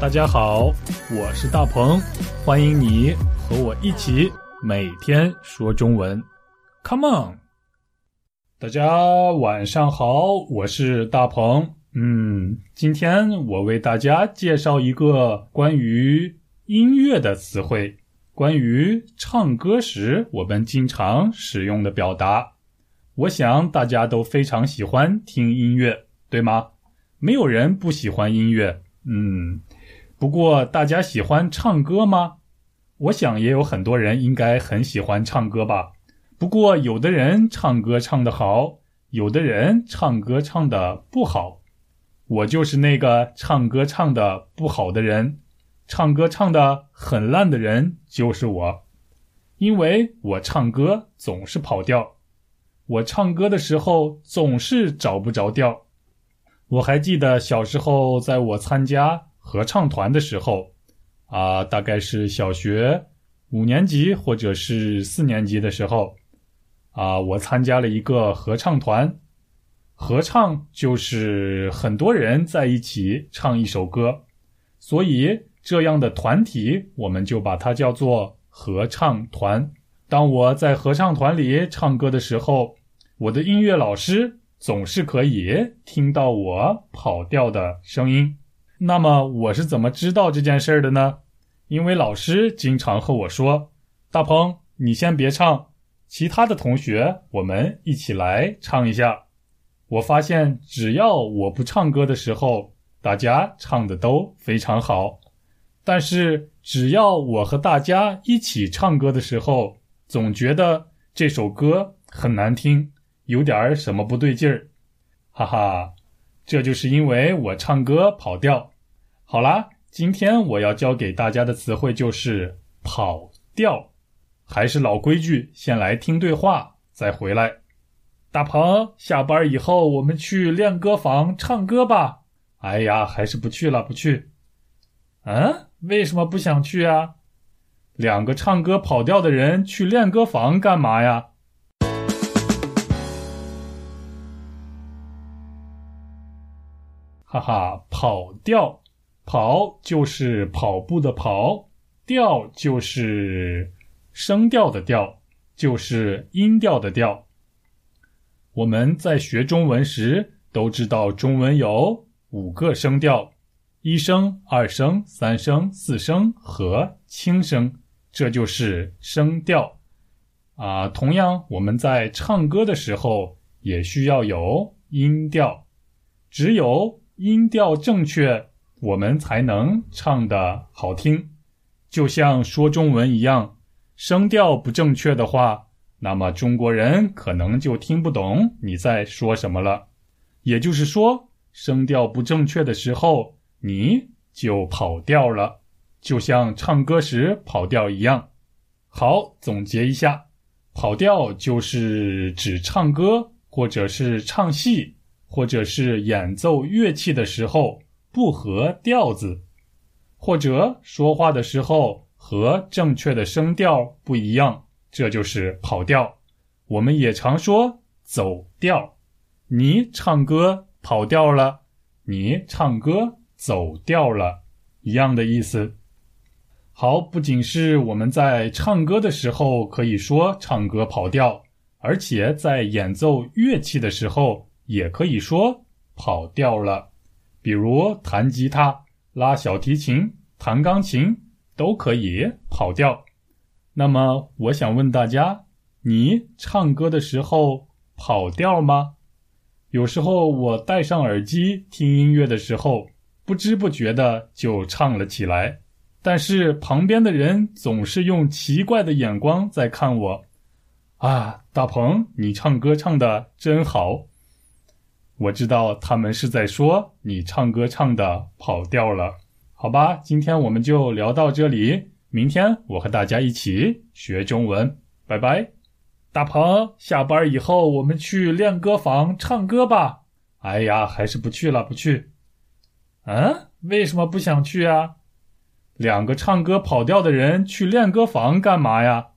大家好，我是大鹏，欢迎你和我一起每天说中文。Come on！大家晚上好，我是大鹏。嗯，今天我为大家介绍一个关于音乐的词汇，关于唱歌时我们经常使用的表达。我想大家都非常喜欢听音乐，对吗？没有人不喜欢音乐。嗯。不过，大家喜欢唱歌吗？我想也有很多人应该很喜欢唱歌吧。不过，有的人唱歌唱得好，有的人唱歌唱得不好。我就是那个唱歌唱得不好的人，唱歌唱得很烂的人就是我，因为我唱歌总是跑调，我唱歌的时候总是找不着调。我还记得小时候，在我参加。合唱团的时候，啊，大概是小学五年级或者是四年级的时候，啊，我参加了一个合唱团。合唱就是很多人在一起唱一首歌，所以这样的团体我们就把它叫做合唱团。当我在合唱团里唱歌的时候，我的音乐老师总是可以听到我跑调的声音。那么我是怎么知道这件事儿的呢？因为老师经常和我说：“大鹏，你先别唱，其他的同学我们一起来唱一下。”我发现，只要我不唱歌的时候，大家唱的都非常好；但是只要我和大家一起唱歌的时候，总觉得这首歌很难听，有点什么不对劲儿。哈哈。这就是因为我唱歌跑调。好啦，今天我要教给大家的词汇就是跑调。还是老规矩，先来听对话，再回来。大鹏，下班以后我们去练歌房唱歌吧。哎呀，还是不去了，不去。嗯，为什么不想去啊？两个唱歌跑调的人去练歌房干嘛呀？哈哈，跑调，跑就是跑步的跑，调就是声调的调，就是音调的调。我们在学中文时都知道，中文有五个声调：一声、二声、三声、四声和轻声，这就是声调。啊，同样，我们在唱歌的时候也需要有音调，只有。音调正确，我们才能唱得好听。就像说中文一样，声调不正确的话，那么中国人可能就听不懂你在说什么了。也就是说，声调不正确的时候，你就跑调了，就像唱歌时跑调一样。好，总结一下，跑调就是指唱歌或者是唱戏。或者是演奏乐器的时候不合调子，或者说话的时候和正确的声调不一样，这就是跑调。我们也常说走调。你唱歌跑调了，你唱歌走调了，一样的意思。好，不仅是我们在唱歌的时候可以说唱歌跑调，而且在演奏乐器的时候。也可以说跑调了，比如弹吉他、拉小提琴、弹钢琴都可以跑调。那么，我想问大家：你唱歌的时候跑调吗？有时候我戴上耳机听音乐的时候，不知不觉的就唱了起来，但是旁边的人总是用奇怪的眼光在看我。啊，大鹏，你唱歌唱的真好。我知道他们是在说你唱歌唱的跑调了，好吧，今天我们就聊到这里，明天我和大家一起学中文，拜拜。大鹏，下班以后我们去练歌房唱歌吧。哎呀，还是不去了，不去。嗯，为什么不想去啊？两个唱歌跑调的人去练歌房干嘛呀？